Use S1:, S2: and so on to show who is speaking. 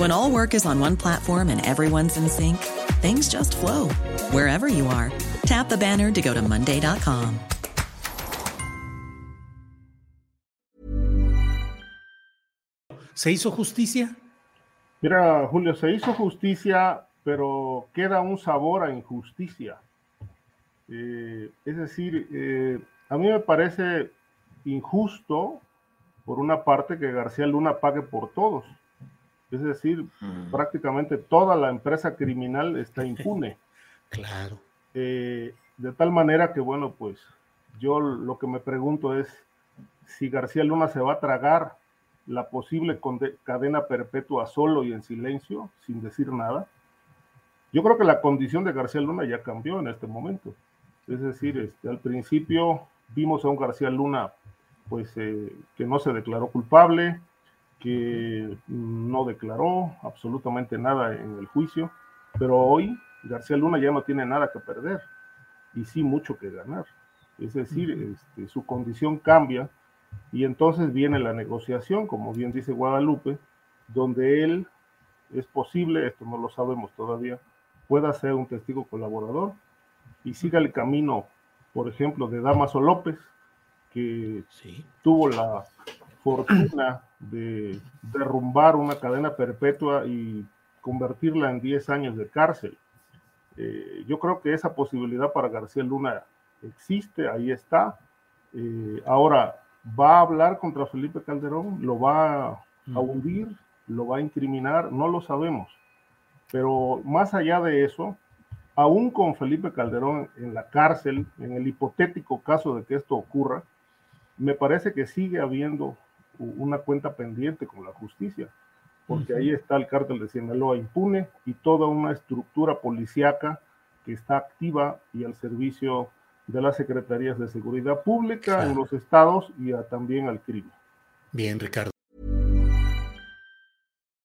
S1: When all work is on one platform and everyone's in sync, things just flow wherever you are. Tap the banner to go to Monday.com.
S2: ¿Se hizo justicia?
S3: Mira, Julio, se hizo justicia, pero queda un sabor a injusticia. Eh, es decir, eh, a mí me parece injusto, por una parte, que García Luna pague por todos. Es decir, prácticamente toda la empresa criminal está impune.
S2: Claro.
S3: Eh, de tal manera que, bueno, pues yo lo que me pregunto es si García Luna se va a tragar la posible cadena perpetua solo y en silencio, sin decir nada. Yo creo que la condición de García Luna ya cambió en este momento. Es decir, este, al principio vimos a un García Luna pues eh, que no se declaró culpable, que no declaró absolutamente nada en el juicio, pero hoy García Luna ya no tiene nada que perder y sí mucho que ganar. Es decir, este, su condición cambia y entonces viene la negociación, como bien dice Guadalupe, donde él es posible, esto no lo sabemos todavía, pueda ser un testigo colaborador y siga el camino, por ejemplo, de Damaso López, que tuvo la fortuna de derrumbar una cadena perpetua y convertirla en 10 años de cárcel. Eh, yo creo que esa posibilidad para García Luna existe, ahí está. Eh, ahora, ¿va a hablar contra Felipe Calderón? ¿Lo va a hundir? ¿Lo va a incriminar? No lo sabemos. Pero más allá de eso, aún con Felipe Calderón en la cárcel, en el hipotético caso de que esto ocurra, me parece que sigue habiendo una cuenta pendiente con la justicia, porque ahí está el cártel de Sinaloa impune y toda una estructura policíaca que está activa y al servicio de las secretarías de seguridad pública en los estados y también al crimen.
S2: Bien, Ricardo.